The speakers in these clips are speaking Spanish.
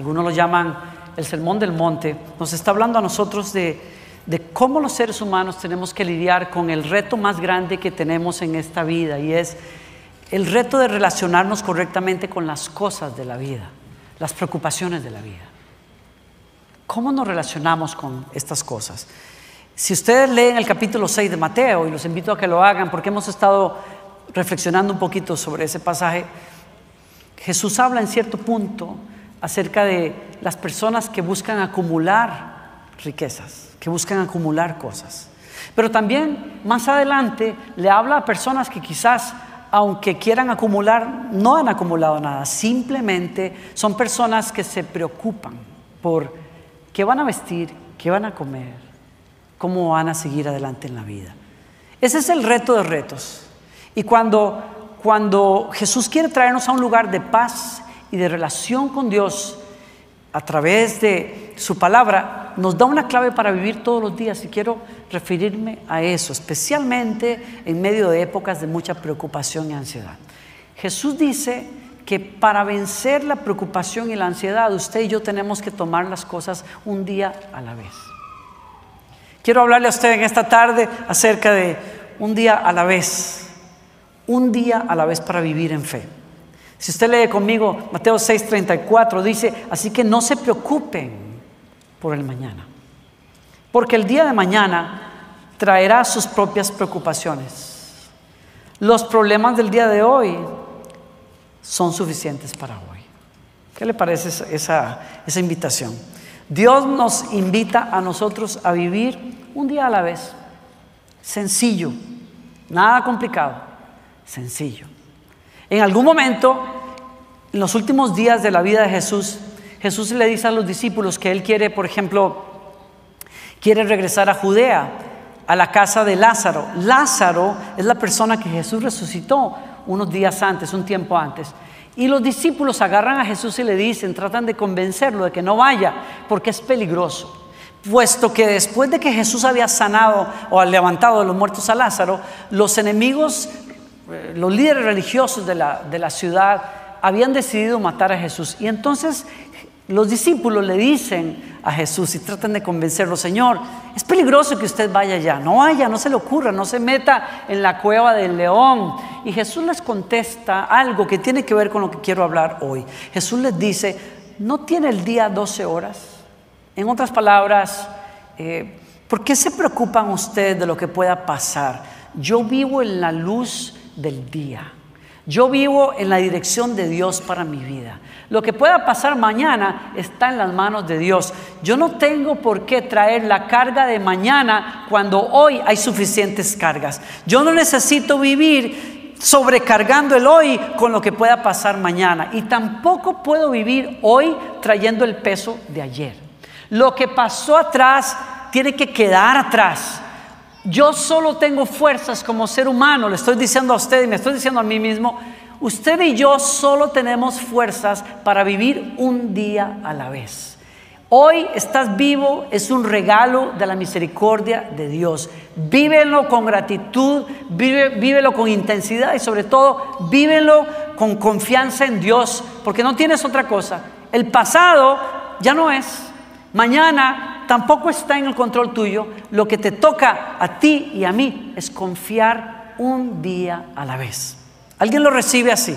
algunos lo llaman el Sermón del Monte, nos está hablando a nosotros de, de cómo los seres humanos tenemos que lidiar con el reto más grande que tenemos en esta vida y es el reto de relacionarnos correctamente con las cosas de la vida, las preocupaciones de la vida. ¿Cómo nos relacionamos con estas cosas? Si ustedes leen el capítulo 6 de Mateo, y los invito a que lo hagan porque hemos estado reflexionando un poquito sobre ese pasaje, Jesús habla en cierto punto acerca de las personas que buscan acumular riquezas, que buscan acumular cosas. Pero también más adelante le habla a personas que quizás, aunque quieran acumular, no han acumulado nada. Simplemente son personas que se preocupan por qué van a vestir, qué van a comer, cómo van a seguir adelante en la vida. Ese es el reto de retos. Y cuando, cuando Jesús quiere traernos a un lugar de paz y de relación con Dios a través de su palabra, nos da una clave para vivir todos los días y quiero referirme a eso, especialmente en medio de épocas de mucha preocupación y ansiedad. Jesús dice que para vencer la preocupación y la ansiedad, usted y yo tenemos que tomar las cosas un día a la vez. Quiero hablarle a usted en esta tarde acerca de un día a la vez, un día a la vez para vivir en fe. Si usted lee conmigo Mateo 6:34, dice, así que no se preocupen por el mañana, porque el día de mañana traerá sus propias preocupaciones. Los problemas del día de hoy son suficientes para hoy. ¿Qué le parece esa, esa invitación? Dios nos invita a nosotros a vivir un día a la vez, sencillo, nada complicado, sencillo. En algún momento, en los últimos días de la vida de Jesús, Jesús le dice a los discípulos que él quiere, por ejemplo, quiere regresar a Judea, a la casa de Lázaro. Lázaro es la persona que Jesús resucitó unos días antes, un tiempo antes. Y los discípulos agarran a Jesús y le dicen, tratan de convencerlo de que no vaya, porque es peligroso. Puesto que después de que Jesús había sanado o levantado de los muertos a Lázaro, los enemigos eh, los líderes religiosos de la, de la ciudad habían decidido matar a Jesús. Y entonces los discípulos le dicen a Jesús y tratan de convencerlo, Señor, es peligroso que usted vaya allá, no vaya, no se le ocurra, no se meta en la cueva del león. Y Jesús les contesta algo que tiene que ver con lo que quiero hablar hoy. Jesús les dice, ¿no tiene el día 12 horas? En otras palabras, eh, ¿por qué se preocupan ustedes de lo que pueda pasar? Yo vivo en la luz del día. Yo vivo en la dirección de Dios para mi vida. Lo que pueda pasar mañana está en las manos de Dios. Yo no tengo por qué traer la carga de mañana cuando hoy hay suficientes cargas. Yo no necesito vivir sobrecargando el hoy con lo que pueda pasar mañana. Y tampoco puedo vivir hoy trayendo el peso de ayer. Lo que pasó atrás tiene que quedar atrás. Yo solo tengo fuerzas como ser humano, le estoy diciendo a usted y me estoy diciendo a mí mismo, usted y yo solo tenemos fuerzas para vivir un día a la vez. Hoy estás vivo, es un regalo de la misericordia de Dios. Vívelo con gratitud, vive, vívelo con intensidad y sobre todo vívelo con confianza en Dios, porque no tienes otra cosa. El pasado ya no es. Mañana tampoco está en el control tuyo. Lo que te toca a ti y a mí es confiar un día a la vez. ¿Alguien lo recibe así?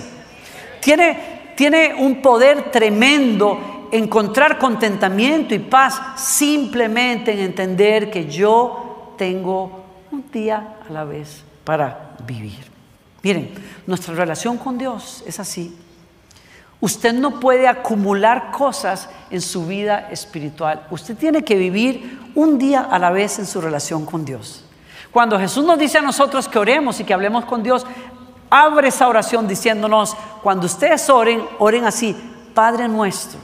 Tiene, tiene un poder tremendo encontrar contentamiento y paz simplemente en entender que yo tengo un día a la vez para vivir. Miren, nuestra relación con Dios es así. Usted no puede acumular cosas en su vida espiritual. Usted tiene que vivir un día a la vez en su relación con Dios. Cuando Jesús nos dice a nosotros que oremos y que hablemos con Dios, abre esa oración diciéndonos, cuando ustedes oren, oren así, Padre nuestro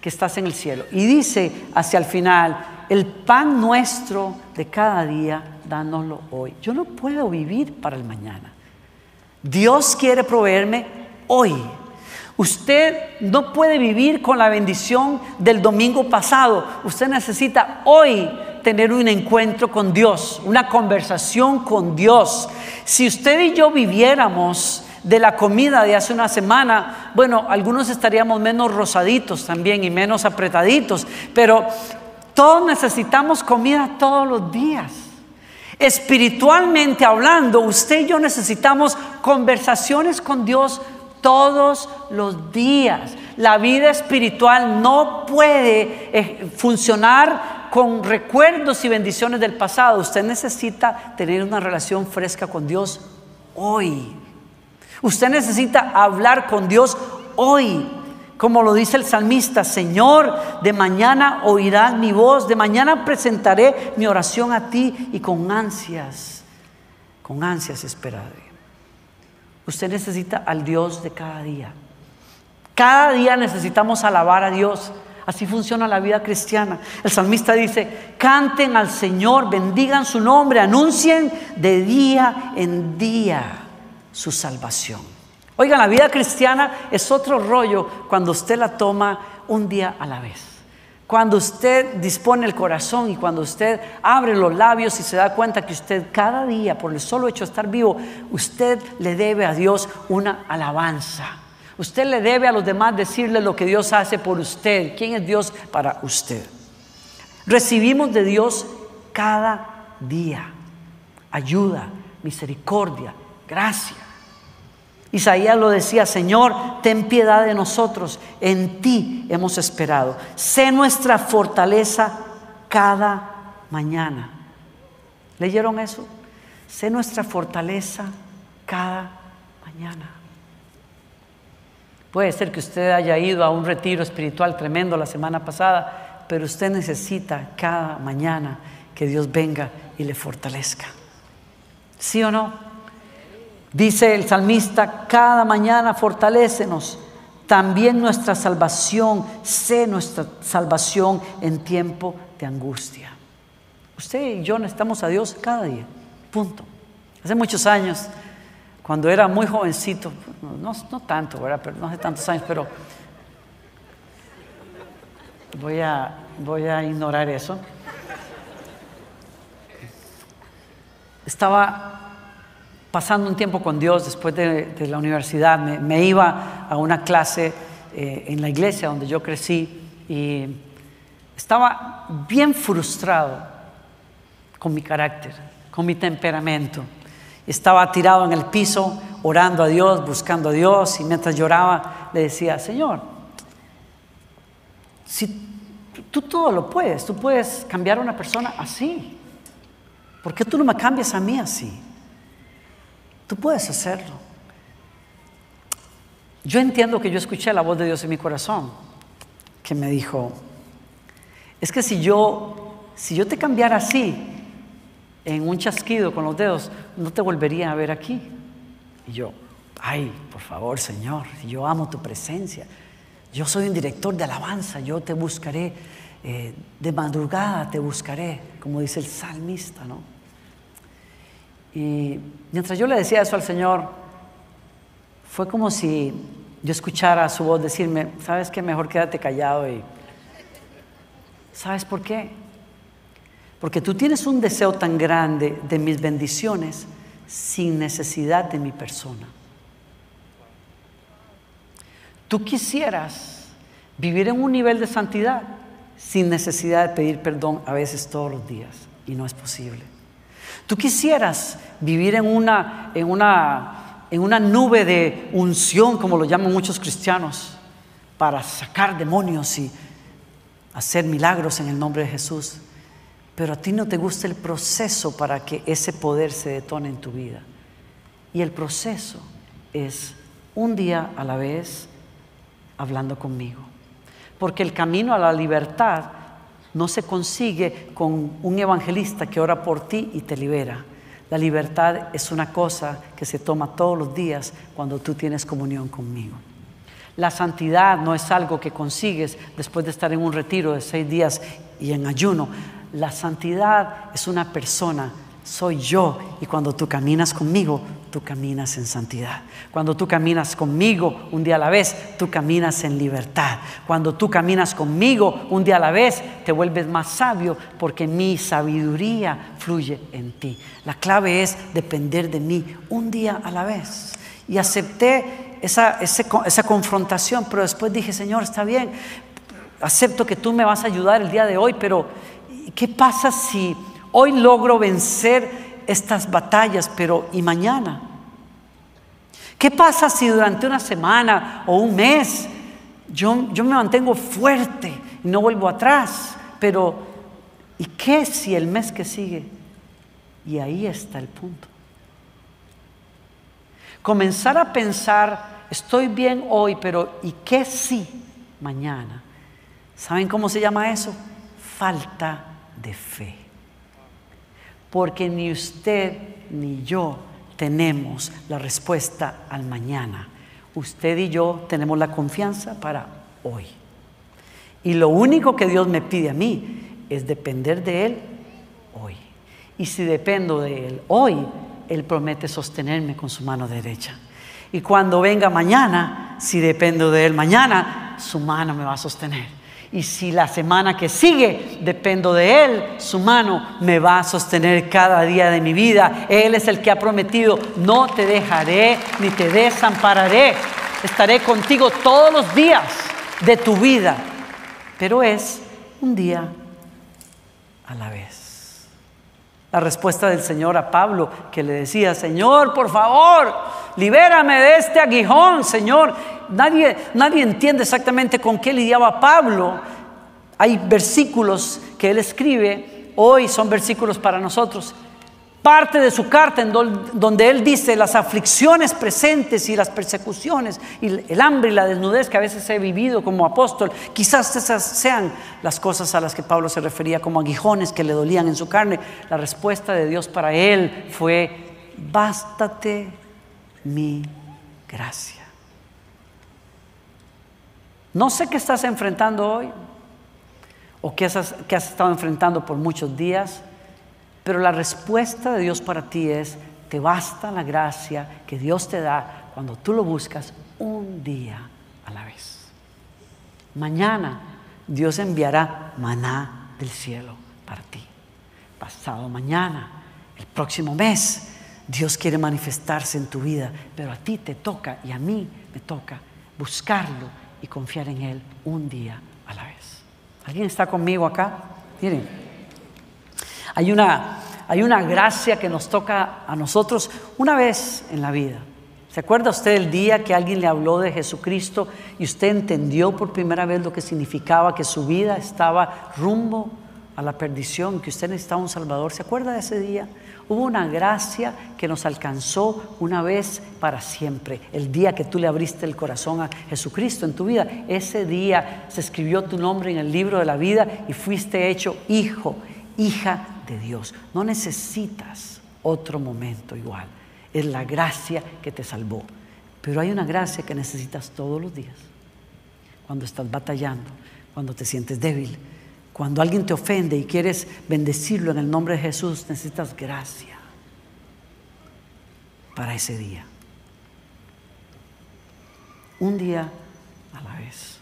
que estás en el cielo. Y dice hacia el final, el pan nuestro de cada día, dánoslo hoy. Yo no puedo vivir para el mañana. Dios quiere proveerme hoy. Usted no puede vivir con la bendición del domingo pasado. Usted necesita hoy tener un encuentro con Dios, una conversación con Dios. Si usted y yo viviéramos de la comida de hace una semana, bueno, algunos estaríamos menos rosaditos también y menos apretaditos, pero todos necesitamos comida todos los días. Espiritualmente hablando, usted y yo necesitamos conversaciones con Dios todos los días. La vida espiritual no puede eh, funcionar con recuerdos y bendiciones del pasado. Usted necesita tener una relación fresca con Dios hoy. Usted necesita hablar con Dios hoy. Como lo dice el salmista, Señor, de mañana oirás mi voz, de mañana presentaré mi oración a ti y con ansias, con ansias esperaré. Usted necesita al Dios de cada día. Cada día necesitamos alabar a Dios. Así funciona la vida cristiana. El salmista dice, canten al Señor, bendigan su nombre, anuncien de día en día su salvación. Oigan, la vida cristiana es otro rollo cuando usted la toma un día a la vez. Cuando usted dispone el corazón y cuando usted abre los labios y se da cuenta que usted cada día, por el solo hecho de estar vivo, usted le debe a Dios una alabanza. Usted le debe a los demás decirle lo que Dios hace por usted. ¿Quién es Dios para usted? Recibimos de Dios cada día ayuda, misericordia, gracia. Isaías lo decía, Señor, ten piedad de nosotros, en ti hemos esperado. Sé nuestra fortaleza cada mañana. ¿Leyeron eso? Sé nuestra fortaleza cada mañana. Puede ser que usted haya ido a un retiro espiritual tremendo la semana pasada, pero usted necesita cada mañana que Dios venga y le fortalezca. ¿Sí o no? Dice el salmista, cada mañana fortalécenos. También nuestra salvación, sé nuestra salvación en tiempo de angustia. Usted y yo necesitamos a Dios cada día. Punto. Hace muchos años, cuando era muy jovencito, no, no tanto, ¿verdad? Pero no hace tantos años, pero voy a, voy a ignorar eso. Estaba pasando un tiempo con Dios después de, la universidad, me, iba a una clase eh, en la iglesia donde yo crecí y estaba bien frustrado con mi carácter, con mi temperamento. Estaba tirado en el piso, orando a Dios, buscando a Dios, y mientras lloraba le decía, Señor, si tú todo lo puedes, tú puedes cambiar a una persona así, ¿por qué tú no me cambias a mí así? Tú puedes hacerlo. Yo entiendo que yo escuché la voz de Dios en mi corazón, que me dijo, es que si yo, si yo te cambiara así, en un chasquido con los dedos, no te volvería a ver aquí. Y yo, ay, por favor, Señor, yo amo tu presencia. Yo soy un director de alabanza, yo te buscaré, eh, de madrugada te buscaré, como dice el salmista, ¿no? Y mientras yo le decía eso al Señor, fue como si yo escuchara su voz decirme, ¿sabes qué? Mejor quédate callado y... ¿Sabes por qué? Porque tú tienes un deseo tan grande de mis bendiciones sin necesidad de mi persona. Tú quisieras vivir en un nivel de santidad sin necesidad de pedir perdón a veces todos los días y no es posible. Tú quisieras vivir en una, en una, en una nube de unción, como lo llaman muchos cristianos, para sacar demonios y hacer milagros en el nombre de Jesús. Pero a ti no te gusta el proceso para que ese poder se detone en tu vida. Y el proceso es un día a la vez hablando conmigo. Porque el camino a la libertad no se consigue con un evangelista que ora por ti y te libera. La libertad es una cosa que se toma todos los días cuando tú tienes comunión conmigo. La santidad no es algo que consigues después de estar en un retiro de seis días y en ayuno. La santidad es una persona, soy yo. Y cuando tú caminas conmigo, tú caminas en santidad. Cuando tú caminas conmigo un día a la vez, tú caminas en libertad. Cuando tú caminas conmigo un día a la vez, te vuelves más sabio porque mi sabiduría fluye en ti. La clave es depender de mí un día a la vez. Y acepté esa, esa confrontación, pero después dije, Señor, está bien, acepto que tú me vas a ayudar el día de hoy, pero ¿qué pasa si hoy logro vencer estas batallas, pero ¿y mañana? ¿Qué pasa si durante una semana o un mes yo, yo me mantengo fuerte y no vuelvo atrás? Pero ¿y qué si el mes que sigue? Y ahí está el punto. Comenzar a pensar estoy bien hoy, pero ¿y qué sí mañana? ¿Saben cómo se llama eso? Falta de fe. Porque ni usted ni yo tenemos la respuesta al mañana. Usted y yo tenemos la confianza para hoy. Y lo único que Dios me pide a mí es depender de Él hoy. Y si dependo de Él hoy, Él promete sostenerme con su mano derecha. Y cuando venga mañana, si dependo de Él mañana, su mano me va a sostener. Y si la semana que sigue dependo de Él, su mano me va a sostener cada día de mi vida. Él es el que ha prometido, no te dejaré ni te desampararé. Estaré contigo todos los días de tu vida. Pero es un día a la vez. La respuesta del Señor a Pablo que le decía, Señor, por favor, libérame de este aguijón, Señor. Nadie, nadie entiende exactamente con qué lidiaba Pablo. Hay versículos que él escribe, hoy son versículos para nosotros, parte de su carta en donde él dice las aflicciones presentes y las persecuciones y el hambre y la desnudez que a veces he vivido como apóstol, quizás esas sean las cosas a las que Pablo se refería como aguijones que le dolían en su carne. La respuesta de Dios para él fue, bástate mi gracia. No sé qué estás enfrentando hoy o qué has, qué has estado enfrentando por muchos días. Pero la respuesta de Dios para ti es, te basta la gracia que Dios te da cuando tú lo buscas un día a la vez. Mañana Dios enviará maná del cielo para ti. Pasado mañana, el próximo mes, Dios quiere manifestarse en tu vida, pero a ti te toca y a mí me toca buscarlo y confiar en Él un día a la vez. ¿Alguien está conmigo acá? Miren. Hay una, hay una gracia que nos toca a nosotros una vez en la vida. ¿Se acuerda usted el día que alguien le habló de Jesucristo y usted entendió por primera vez lo que significaba que su vida estaba rumbo a la perdición, que usted necesitaba un Salvador? ¿Se acuerda de ese día? Hubo una gracia que nos alcanzó una vez para siempre. El día que tú le abriste el corazón a Jesucristo en tu vida, ese día se escribió tu nombre en el libro de la vida y fuiste hecho hijo, hija de Dios. No necesitas otro momento igual. Es la gracia que te salvó. Pero hay una gracia que necesitas todos los días. Cuando estás batallando, cuando te sientes débil, cuando alguien te ofende y quieres bendecirlo en el nombre de Jesús, necesitas gracia para ese día. Un día a la vez.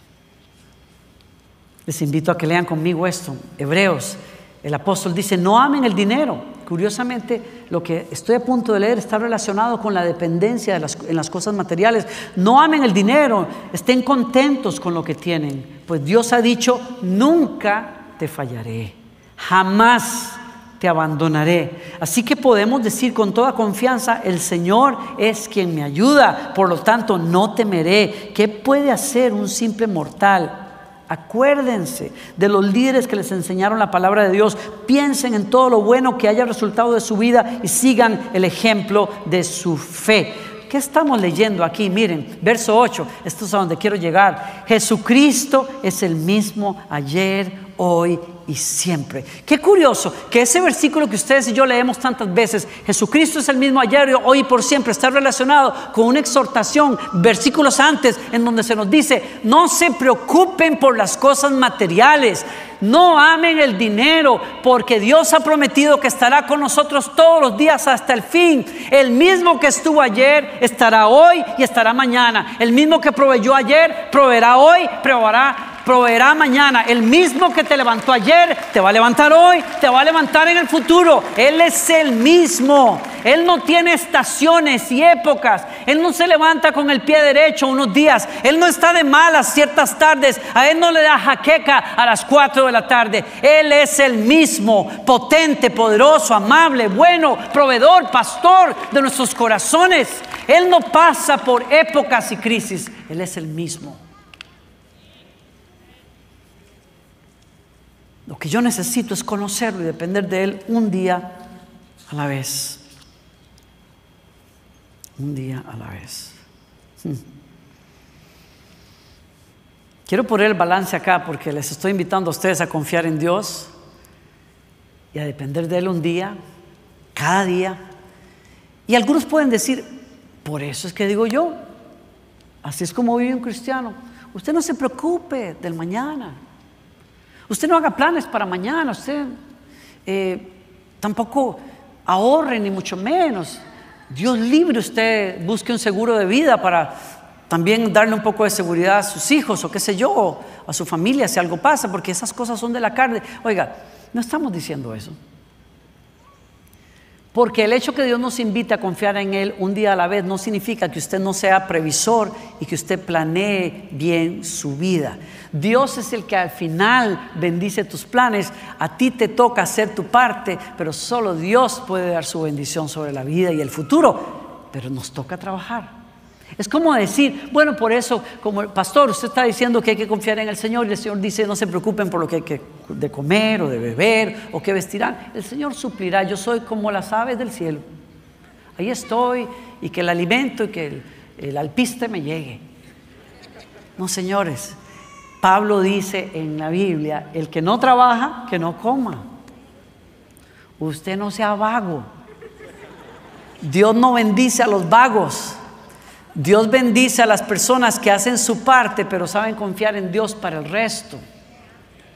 Les invito a que lean conmigo esto. Hebreos el apóstol dice, no amen el dinero. Curiosamente, lo que estoy a punto de leer está relacionado con la dependencia en las cosas materiales. No amen el dinero, estén contentos con lo que tienen, pues Dios ha dicho, nunca te fallaré, jamás te abandonaré. Así que podemos decir con toda confianza, el Señor es quien me ayuda, por lo tanto no temeré. ¿Qué puede hacer un simple mortal? Acuérdense de los líderes que les enseñaron la palabra de Dios. Piensen en todo lo bueno que haya resultado de su vida y sigan el ejemplo de su fe. ¿Qué estamos leyendo aquí? Miren, verso 8, esto es a donde quiero llegar. Jesucristo es el mismo ayer, hoy y siempre. Qué curioso que ese versículo que ustedes y yo leemos tantas veces, Jesucristo es el mismo ayer, hoy y por siempre, está relacionado con una exhortación, versículos antes, en donde se nos dice, no se preocupen por las cosas materiales, no amen el dinero, porque Dios ha prometido que estará con nosotros todos los días hasta el fin. El mismo que estuvo ayer estará hoy y estará mañana. El mismo que proveyó ayer, proveerá hoy, proveerá proveerá mañana. El mismo que te levantó ayer, te va a levantar hoy, te va a levantar en el futuro. Él es el mismo. Él no tiene estaciones y épocas. Él no se levanta con el pie derecho unos días. Él no está de malas ciertas tardes. A Él no le da jaqueca a las 4 de la tarde. Él es el mismo, potente, poderoso, amable, bueno, proveedor, pastor de nuestros corazones. Él no pasa por épocas y crisis. Él es el mismo. Lo que yo necesito es conocerlo y depender de Él un día a la vez. Un día a la vez. Hmm. Quiero poner el balance acá porque les estoy invitando a ustedes a confiar en Dios y a depender de Él un día, cada día. Y algunos pueden decir, por eso es que digo yo, así es como vive un cristiano. Usted no se preocupe del mañana. Usted no haga planes para mañana, usted eh, tampoco ahorre ni mucho menos. Dios libre, usted busque un seguro de vida para también darle un poco de seguridad a sus hijos o qué sé yo, a su familia si algo pasa, porque esas cosas son de la carne. Oiga, no estamos diciendo eso. Porque el hecho que Dios nos invite a confiar en Él un día a la vez no significa que usted no sea previsor y que usted planee bien su vida. Dios es el que al final bendice tus planes. A ti te toca hacer tu parte, pero solo Dios puede dar su bendición sobre la vida y el futuro. Pero nos toca trabajar. Es como decir, bueno, por eso, como el pastor, usted está diciendo que hay que confiar en el Señor y el Señor dice, no se preocupen por lo que hay que de comer o de beber o que vestirán. El Señor suplirá, yo soy como las aves del cielo. Ahí estoy y que el alimento y que el, el alpiste me llegue. No, señores, Pablo dice en la Biblia, el que no trabaja, que no coma. Usted no sea vago. Dios no bendice a los vagos. Dios bendice a las personas que hacen su parte, pero saben confiar en Dios para el resto.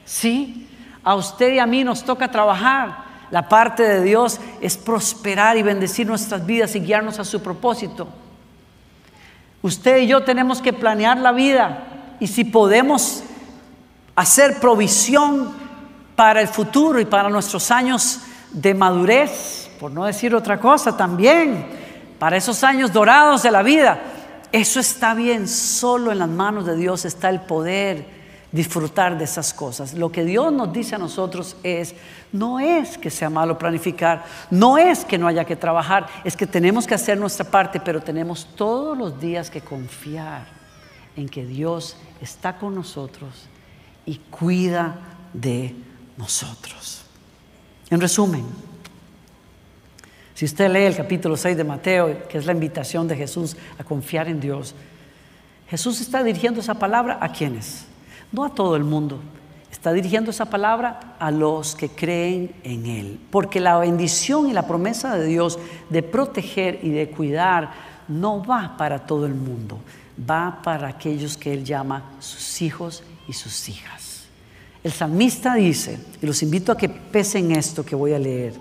Sí, a usted y a mí nos toca trabajar. La parte de Dios es prosperar y bendecir nuestras vidas y guiarnos a su propósito. Usted y yo tenemos que planear la vida y si podemos hacer provisión para el futuro y para nuestros años de madurez, por no decir otra cosa también, para esos años dorados de la vida. Eso está bien, solo en las manos de Dios está el poder disfrutar de esas cosas. Lo que Dios nos dice a nosotros es, no es que sea malo planificar, no es que no haya que trabajar, es que tenemos que hacer nuestra parte, pero tenemos todos los días que confiar en que Dios está con nosotros y cuida de nosotros. En resumen, si usted lee el capítulo 6 de Mateo, que es la invitación de Jesús a confiar en Dios, Jesús está dirigiendo esa palabra a quienes, no a todo el mundo, está dirigiendo esa palabra a los que creen en Él, porque la bendición y la promesa de Dios de proteger y de cuidar no va para todo el mundo, va para aquellos que Él llama sus hijos y sus hijas. El salmista dice, y los invito a que pesen esto que voy a leer,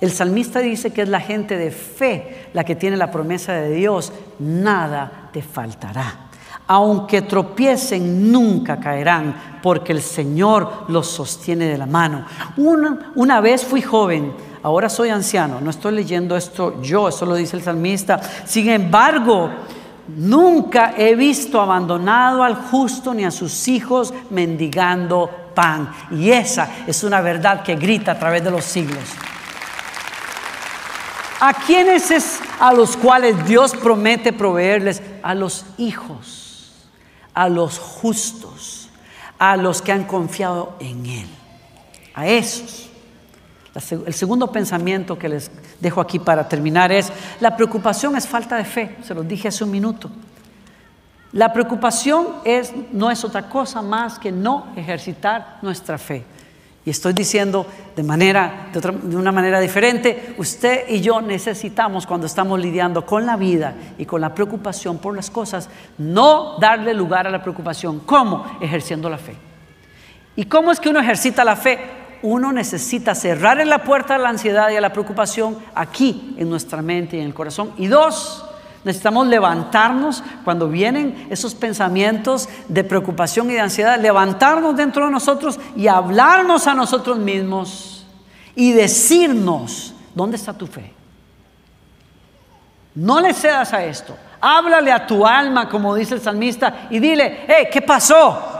el salmista dice que es la gente de fe la que tiene la promesa de Dios, nada te faltará. Aunque tropiecen, nunca caerán, porque el Señor los sostiene de la mano. Una, una vez fui joven, ahora soy anciano. No estoy leyendo esto yo, eso lo dice el salmista. Sin embargo, nunca he visto abandonado al justo ni a sus hijos mendigando pan. Y esa es una verdad que grita a través de los siglos. ¿A quiénes es a los cuales Dios promete proveerles? A los hijos, a los justos, a los que han confiado en Él. A esos. El segundo pensamiento que les dejo aquí para terminar es, la preocupación es falta de fe, se los dije hace un minuto. La preocupación es, no es otra cosa más que no ejercitar nuestra fe. Y estoy diciendo de, manera, de, una manera diferente, usted y yo necesitamos cuando estamos lidiando con la vida y con la preocupación por las cosas, no darle lugar a la preocupación. ¿Cómo? Ejerciendo la fe. ¿Y cómo es que uno ejercita la fe? Uno necesita cerrar la puerta a la ansiedad y a la preocupación aquí en nuestra mente y en el corazón. Y dos, Necesitamos levantarnos cuando vienen esos pensamientos de preocupación y de ansiedad, levantarnos dentro de nosotros y hablarnos a nosotros mismos y decirnos, ¿dónde está tu fe? No le cedas a esto. Háblale a tu alma, como dice el salmista, y dile, hey, ¿qué pasó?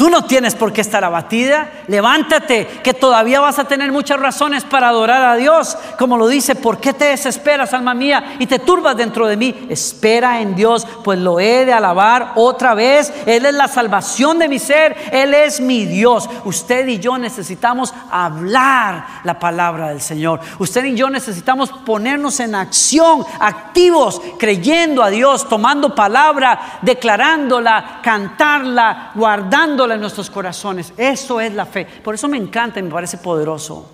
Tú no tienes por qué estar abatida. Levántate, que todavía vas a tener muchas razones para adorar a Dios. Como lo dice, ¿por qué te desesperas, alma mía, y te turbas dentro de mí? Espera en Dios, pues lo he de alabar otra vez. Él es la salvación de mi ser, Él es mi Dios. Usted y yo necesitamos hablar la palabra del Señor. Usted y yo necesitamos ponernos en acción, activos, creyendo a Dios, tomando palabra, declarándola, cantarla, guardándola en nuestros corazones. Eso es la fe. Por eso me encanta y me parece poderoso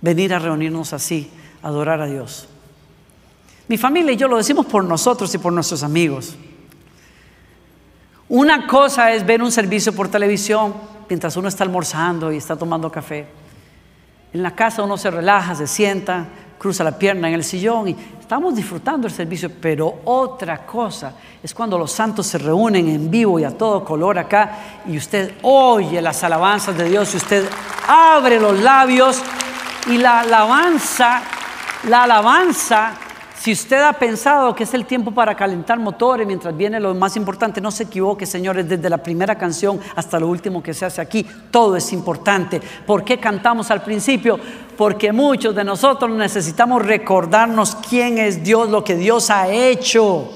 venir a reunirnos así, adorar a Dios. Mi familia y yo lo decimos por nosotros y por nuestros amigos. Una cosa es ver un servicio por televisión mientras uno está almorzando y está tomando café. En la casa uno se relaja, se sienta, cruza la pierna en el sillón y estamos disfrutando el servicio, pero otra cosa es cuando los santos se reúnen en vivo y a todo color acá y usted oye las alabanzas de Dios y usted abre los labios y la alabanza, la alabanza si usted ha pensado que es el tiempo para calentar motores mientras viene lo más importante, no se equivoque, señores, desde la primera canción hasta lo último que se hace aquí, todo es importante. ¿Por qué cantamos al principio? Porque muchos de nosotros necesitamos recordarnos quién es Dios, lo que Dios ha hecho.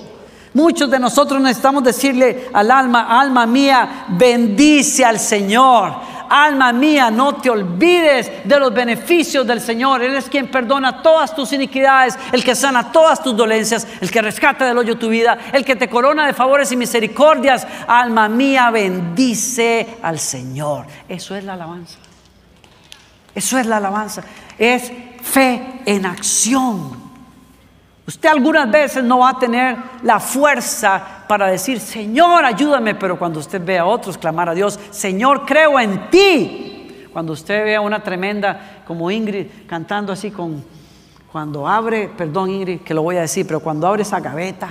Muchos de nosotros necesitamos decirle al alma, alma mía, bendice al Señor alma mía, no te olvides de los beneficios del Señor. Él es quien perdona todas tus iniquidades, el que sana todas tus dolencias, el que rescata del hoyo tu vida, el que te corona de favores y misericordias. Alma mía, bendice al Señor. Eso es la alabanza. Eso es la alabanza. Es fe en acción. Usted algunas veces no va a tener la fuerza para decir, Señor, ayúdame, pero cuando usted ve a otros clamar a Dios, Señor, creo en ti. Cuando usted ve a una tremenda como Ingrid cantando así con, cuando abre, perdón Ingrid, que lo voy a decir, pero cuando abre esa gaveta,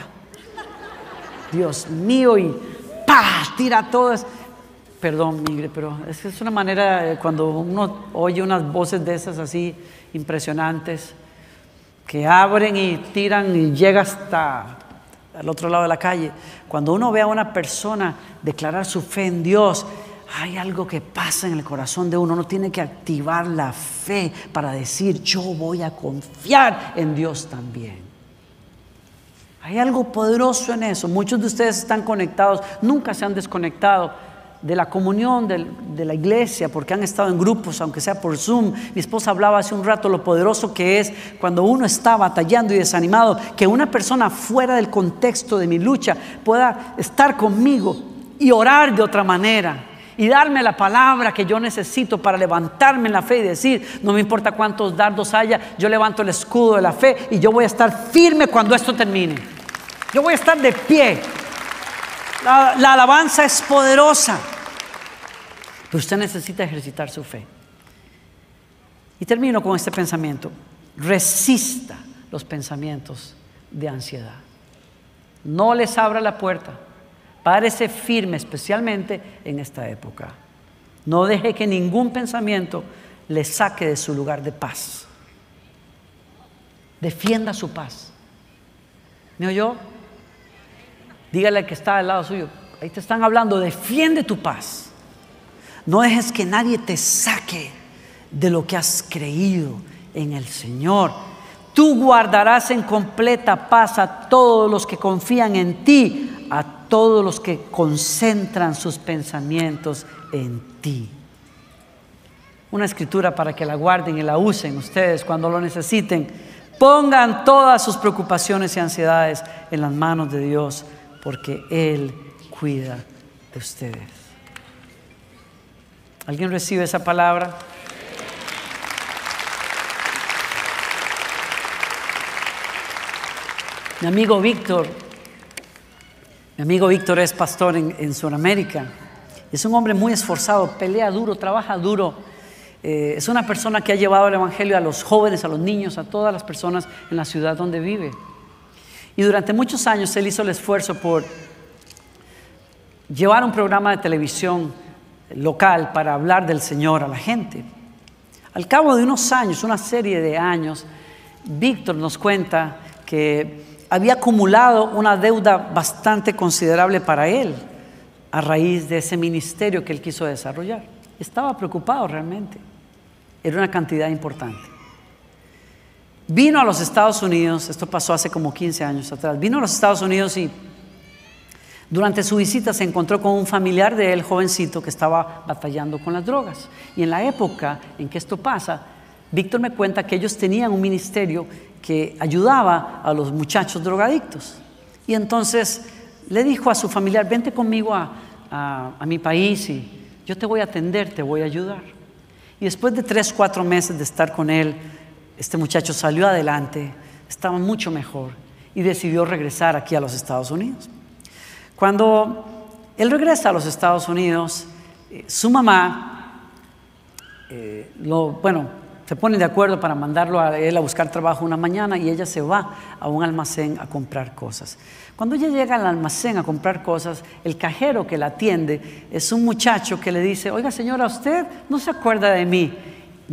Dios mío, y ¡pa! tira todo. Perdón Ingrid, pero es, es una manera, cuando uno oye unas voces de esas así impresionantes, que abren y tiran y llega hasta el otro lado de la calle. Cuando uno ve a una persona declarar su fe en Dios, hay algo que pasa en el corazón de uno. Uno tiene que activar la fe para decir, yo voy a confiar en Dios también. Hay algo poderoso en eso. Muchos de ustedes están conectados, nunca se han desconectado de la comunión de, la iglesia, porque han estado en grupos, aunque sea por Zoom. Mi esposa hablaba hace un rato lo poderoso que es cuando uno está batallando y desanimado, que una persona fuera del contexto de mi lucha pueda estar conmigo y orar de otra manera y darme la palabra que yo necesito para levantarme en la fe y decir, no me importa cuántos dardos haya, yo levanto el escudo de la fe y yo voy a estar firme cuando esto termine. Yo voy a estar de pie. la alabanza es poderosa. Pero usted necesita ejercitar su fe. Y termino con este pensamiento. Resista los pensamientos de ansiedad. No les abra la puerta. Párese firme, especialmente en esta época. No deje que ningún pensamiento le saque de su lugar de paz. Defienda su paz. ¿Me oyó? Dígale al que está al lado suyo. Ahí te están hablando, defiende tu paz. No dejes que nadie te saque de lo que has creído en el Señor. Tú guardarás en completa paz a todos los que confían en ti, a todos los que concentran sus pensamientos en ti. Una escritura para que la guarden y la usen ustedes cuando lo necesiten. Pongan todas sus preocupaciones y ansiedades en las manos de Dios, porque Él cuida de ustedes. ¿Alguien recibe esa palabra? Mi amigo Víctor, mi amigo Víctor es pastor en, en Sudamérica. Es un hombre muy esforzado, pelea duro, trabaja duro. Eh, es una persona que ha llevado el Evangelio a los jóvenes, a los niños, a todas las personas en la ciudad donde vive. Y durante muchos años él hizo el esfuerzo por llevar un programa de televisión local para hablar del Señor a la gente. Al cabo de unos años, una serie de años, Víctor nos cuenta que había acumulado una deuda bastante considerable para él a raíz de ese ministerio que él quiso desarrollar. Estaba preocupado realmente. Era una cantidad importante. Vino a los Estados Unidos, esto pasó hace como 15 años atrás, vino a los Estados Unidos y durante su visita se encontró con un familiar de él, jovencito, que estaba batallando con las drogas. Y en la época en que esto pasa, Víctor me cuenta que ellos tenían un ministerio que ayudaba a los muchachos drogadictos. Y entonces le dijo a su familiar, vente conmigo a, mi país y yo te voy a atender, te voy a ayudar. Y después de tres, cuatro meses de estar con él, este muchacho salió adelante, estaba mucho mejor y decidió regresar aquí a los Estados Unidos. Cuando él regresa a los Estados Unidos, eh, su mamá, eh, bueno, se pone de acuerdo para mandarlo a él a buscar trabajo una mañana y ella se va a un almacén a comprar cosas. Cuando ella llega al almacén a comprar cosas, el cajero que la atiende es un muchacho que le dice, oiga señora, ¿usted no se acuerda de mí?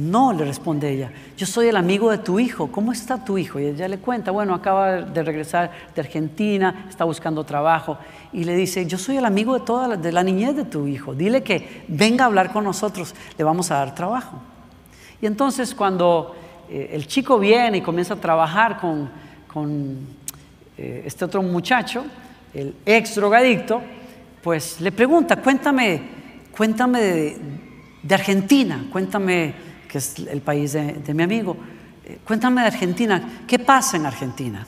No, le responde ella, yo soy el amigo de tu hijo, ¿cómo está tu hijo? Y ella le cuenta, bueno, acaba de regresar de Argentina, está buscando trabajo. Y le dice, yo soy el amigo de toda la, niñez de tu hijo, dile que venga a hablar con nosotros, le vamos a dar trabajo. Y entonces cuando eh, el chico viene y comienza a trabajar con, eh, este otro muchacho, el ex drogadicto, pues le pregunta, cuéntame, cuéntame de, Argentina, cuéntame, que es el país de, mi amigo, eh, cuéntame de Argentina, ¿qué pasa en Argentina?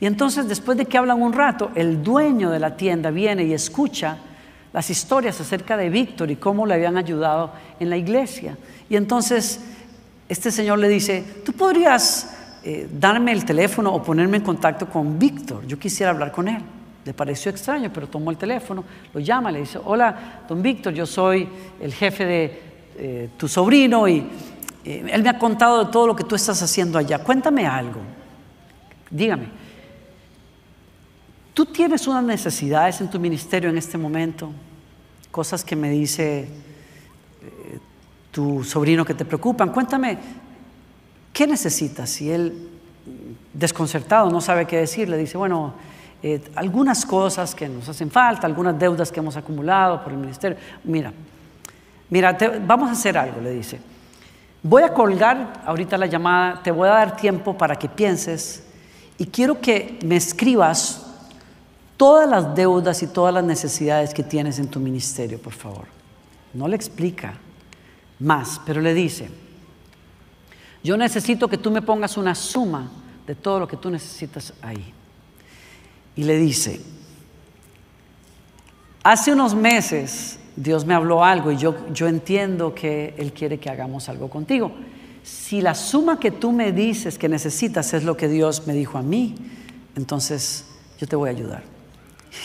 Y entonces después de que hablan un rato, el dueño de la tienda viene y escucha las historias acerca de Víctor y cómo le habían ayudado en la iglesia. Y entonces este señor le dice, tú podrías eh, darme el teléfono o ponerme en contacto con Víctor, yo quisiera hablar con él. Le pareció extraño, pero tomó el teléfono, lo llama, le dice, hola, don Víctor, yo soy el jefe de eh, tu sobrino y eh, él me ha contado de todo lo que tú estás haciendo allá. Cuéntame algo, dígame. ¿Tú tienes unas necesidades en tu ministerio en este momento? Cosas que me dice tu sobrino que te preocupan. Cuéntame, ¿qué necesitas? Y él, desconcertado, no sabe qué decir, le dice, bueno, eh, algunas cosas que nos hacen falta, algunas deudas que hemos acumulado por el ministerio. Mira, mira, vamos a hacer algo, le dice. Voy a colgar ahorita la llamada, te voy a dar tiempo para que pienses y quiero que me escribas todas las deudas y todas las necesidades que tienes en tu ministerio, por favor. No le explica, más, pero le dice, yo necesito que tú me pongas una suma de todo lo que tú necesitas ahí. Y le dice, hace unos meses Dios me habló algo y yo, yo entiendo que Él quiere que hagamos algo contigo. Si la suma que tú me dices que necesitas es lo que Dios me dijo a mí, entonces yo te voy a ayudar.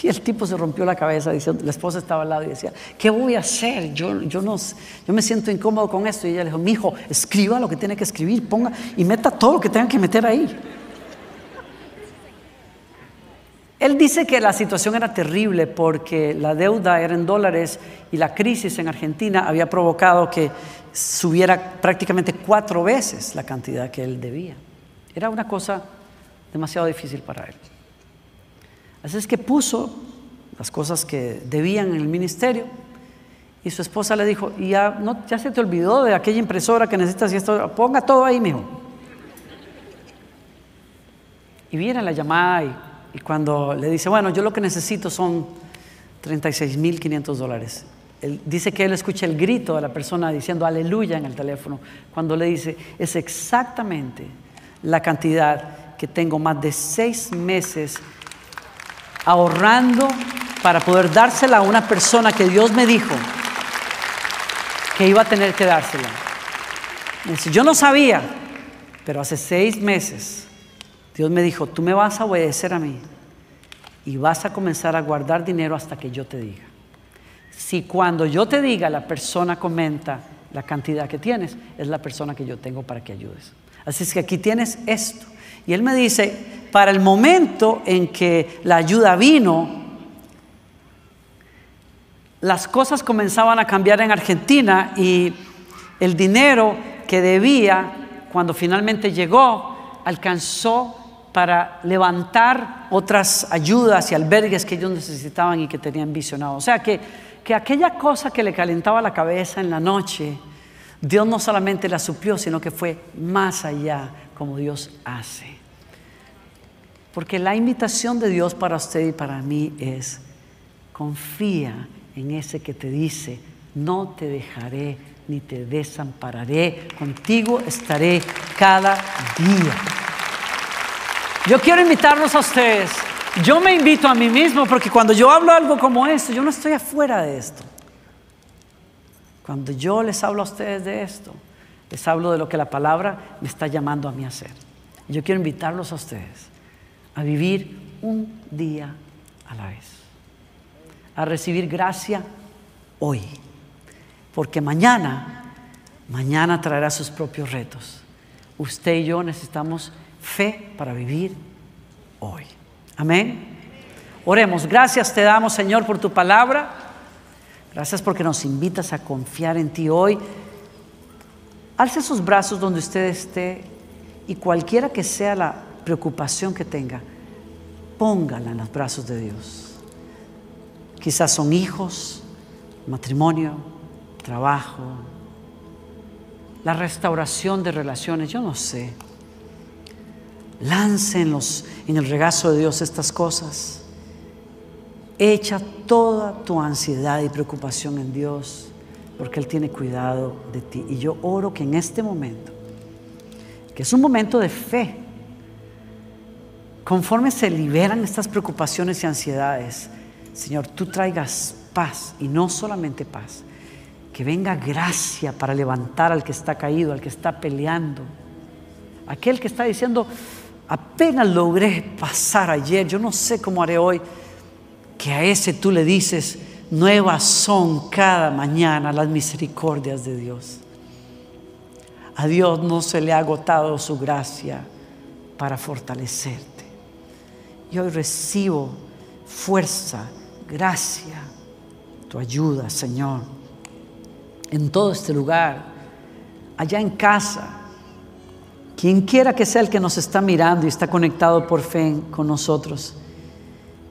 Y el tipo se rompió la cabeza, diciendo, la esposa estaba al lado y decía, ¿qué voy a hacer? Yo, yo, no, yo me siento incómodo con esto. Y ella le dijo, mi hijo, escriba lo que tiene que escribir, ponga y meta todo lo que tenga que meter ahí. Él dice que la situación era terrible porque la deuda era en dólares y la crisis en Argentina había provocado que subiera prácticamente cuatro veces la cantidad que él debía. Era una cosa demasiado difícil para él. Así es que puso las cosas que debían en el ministerio y su esposa le dijo, ya, no, ya se te olvidó de aquella impresora que necesitas y esto, ponga todo ahí, mijo. Y viene la llamada y, y cuando le dice, bueno, yo lo que necesito son 36.500 dólares. Él dice que él escucha el grito de la persona diciendo aleluya en el teléfono, cuando le dice, es exactamente la cantidad que tengo más de seis meses ahorrando para poder dársela a una persona que Dios me dijo que iba a tener que dársela. yo no sabía, pero hace seis meses Dios me dijo, tú me vas a obedecer a mí y vas a comenzar a guardar dinero hasta que yo te diga. Si cuando yo te diga la persona comenta la cantidad que tienes, es la persona que yo tengo para que ayudes. Así es que aquí tienes esto. Y él me dice, para el momento en que la ayuda vino, las cosas comenzaban a cambiar en Argentina y el dinero que debía, cuando finalmente llegó, alcanzó para levantar otras ayudas y albergues que ellos necesitaban y que tenían visionado. O sea que, que aquella cosa que le calentaba la cabeza en la noche, Dios no solamente la suplió, sino que fue más allá como Dios hace. Porque la invitación de Dios para usted y para mí es, confía en ese que te dice, no te dejaré ni te desampararé, contigo estaré cada día. Yo quiero invitarlos a ustedes. Yo me invito a mí mismo porque cuando yo hablo algo como esto, yo no estoy afuera de esto. Cuando yo les hablo a ustedes de esto, les hablo de lo que la palabra me está llamando a mí a hacer. Yo quiero invitarlos a ustedes a vivir un día a la vez, a recibir gracia hoy, porque mañana, mañana traerá sus propios retos. Usted y yo necesitamos fe para vivir hoy. Amén. Oremos. Gracias te damos, Señor, por tu palabra. Gracias porque nos invitas a confiar en ti hoy. Alce sus brazos donde usted esté y cualquiera que sea la preocupación que tenga, póngala en los brazos de Dios. Quizás son hijos, matrimonio, trabajo, la restauración de relaciones, yo no sé. Láncenlos en el regazo de Dios estas cosas. Echa toda tu ansiedad y preocupación en Dios, porque Él tiene cuidado de ti. Y yo oro que en este momento, que es un momento de fe, conforme se liberan estas preocupaciones y ansiedades, Señor, tú traigas paz y no solamente paz, que venga gracia para levantar al que está caído, al que está peleando, aquel que está diciendo, apenas logré pasar ayer, yo no sé cómo haré hoy que a ese tú le dices, nuevas son cada mañana las misericordias de Dios. A Dios no se le ha agotado su gracia para fortalecerte. Y hoy recibo fuerza, gracia, tu ayuda, Señor, en todo este lugar, allá en casa, quien quiera que sea el que nos está mirando y está conectado por fe con nosotros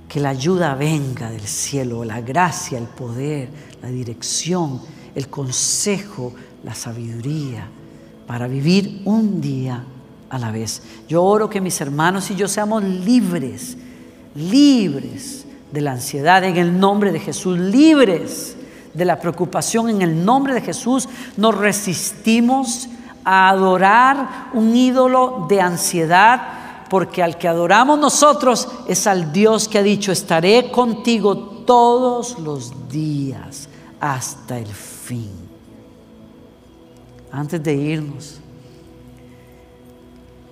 que la ayuda venga del cielo, la gracia, el poder, la dirección, el consejo, la sabiduría para vivir un día a la vez. Yo oro que mis hermanos y yo seamos libres, libres de la ansiedad en el nombre de Jesús, libres de la preocupación en el nombre de Jesús. Nos resistimos a adorar un ídolo de ansiedad porque al que adoramos nosotros es al Dios que ha dicho, estaré contigo todos los días hasta el fin. Antes de irnos,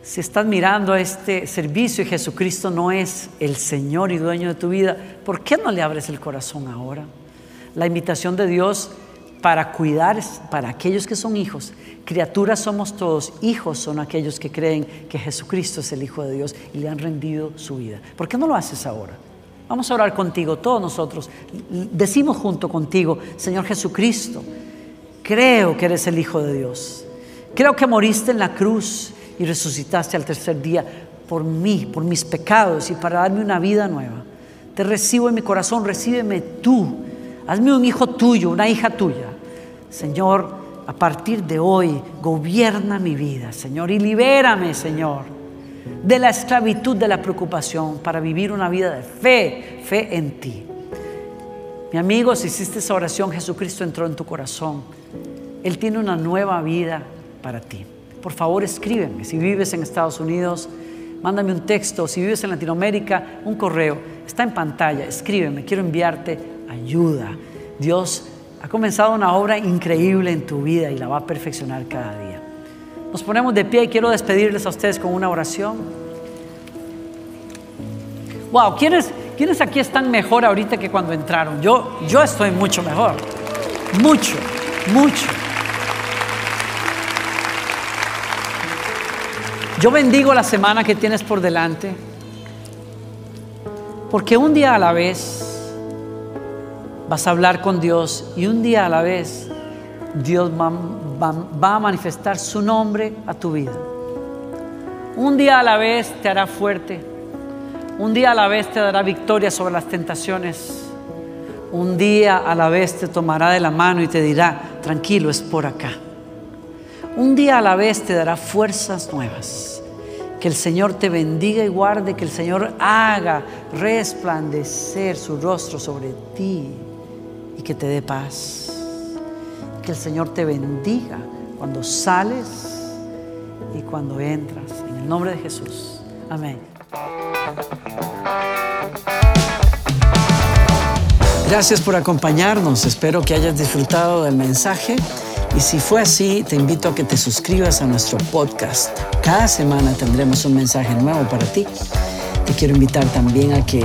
si estás mirando este servicio y Jesucristo no es el Señor y dueño de tu vida, ¿por qué no le abres el corazón ahora? La invitación de Dios para cuidar para aquellos que son hijos Criaturas somos todos, hijos son aquellos que creen que Jesucristo es el Hijo de Dios y le han rendido su vida. ¿Por qué no lo haces ahora? Vamos a orar contigo, todos nosotros. Decimos junto contigo, Señor Jesucristo, creo que eres el Hijo de Dios. Creo que moriste en la cruz y resucitaste al tercer día por mí, por mis pecados y para darme una vida nueva. Te recibo en mi corazón, recíbeme tú. Hazme un hijo tuyo, una hija tuya. Señor, a partir de hoy, gobierna mi vida, Señor, y libérame, Señor, de la esclavitud de la preocupación para vivir una vida de fe, fe en ti. Mi amigo, si hiciste esa oración, Jesucristo entró en tu corazón. Él tiene una nueva vida para ti. Por favor, escríbeme. Si vives en Estados Unidos, mándame un texto. Si vives en Latinoamérica, un correo. Está en pantalla, escríbeme, quiero enviarte ayuda. Dios ha comenzado una obra increíble en tu vida y la va a perfeccionar cada día. Nos ponemos de pie y quiero despedirles a ustedes con una oración. Wow, ¿quiénes, ¿quiénes aquí están mejor ahorita que cuando entraron? Yo, yo estoy mucho mejor. Mucho, mucho. Yo bendigo la semana que tienes por delante, porque un día a la vez vas a hablar con Dios y un día a la vez Dios va, a manifestar su nombre a tu vida. Un día a la vez te hará fuerte, un día a la vez te dará victoria sobre las tentaciones, un día a la vez te tomará de la mano y te dirá, tranquilo, es por acá. Un día a la vez te dará fuerzas nuevas. Que el Señor te bendiga y guarde, que el Señor haga resplandecer su rostro sobre ti y que te dé paz. Que el Señor te bendiga cuando sales y cuando entras. En el nombre de Jesús. Amén. Gracias por acompañarnos. Espero que hayas disfrutado del mensaje. Y si fue así, te invito a que te suscribas a nuestro podcast. Cada semana tendremos un mensaje nuevo para ti. Te quiero invitar también a que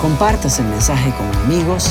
compartas el mensaje con amigos